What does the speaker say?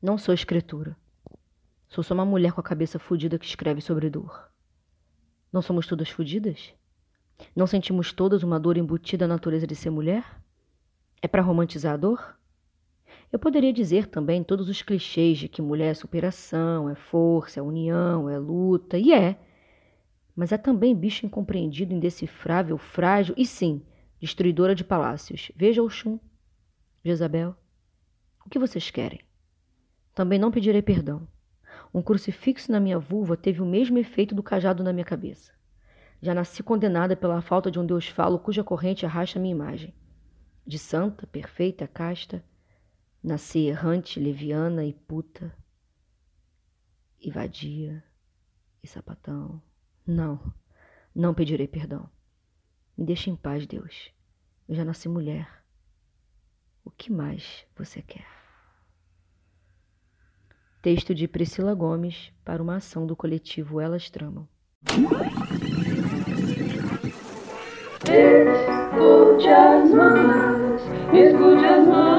Não sou escritura. Sou só uma mulher com a cabeça fudida que escreve sobre dor. Não somos todas fudidas? Não sentimos todas uma dor embutida à natureza de ser mulher? É para romantizar a dor? Eu poderia dizer também todos os clichês de que mulher é superação, é força, é união, é luta, e é. Mas é também bicho incompreendido, indecifrável, frágil e sim, destruidora de palácios. Veja o Xum, Jezabel. O que vocês querem? Também não pedirei perdão. Um crucifixo na minha vulva teve o mesmo efeito do cajado na minha cabeça. Já nasci condenada pela falta de um Deus falo cuja corrente arrasta minha imagem. De santa, perfeita, casta, nasci errante, leviana e puta, e vadia, e sapatão. Não, não pedirei perdão. Me deixe em paz, Deus. Eu já nasci mulher. O que mais você quer? Texto de Priscila Gomes para uma ação do coletivo Elas Tramam. Escute as mãos, escute as mãos.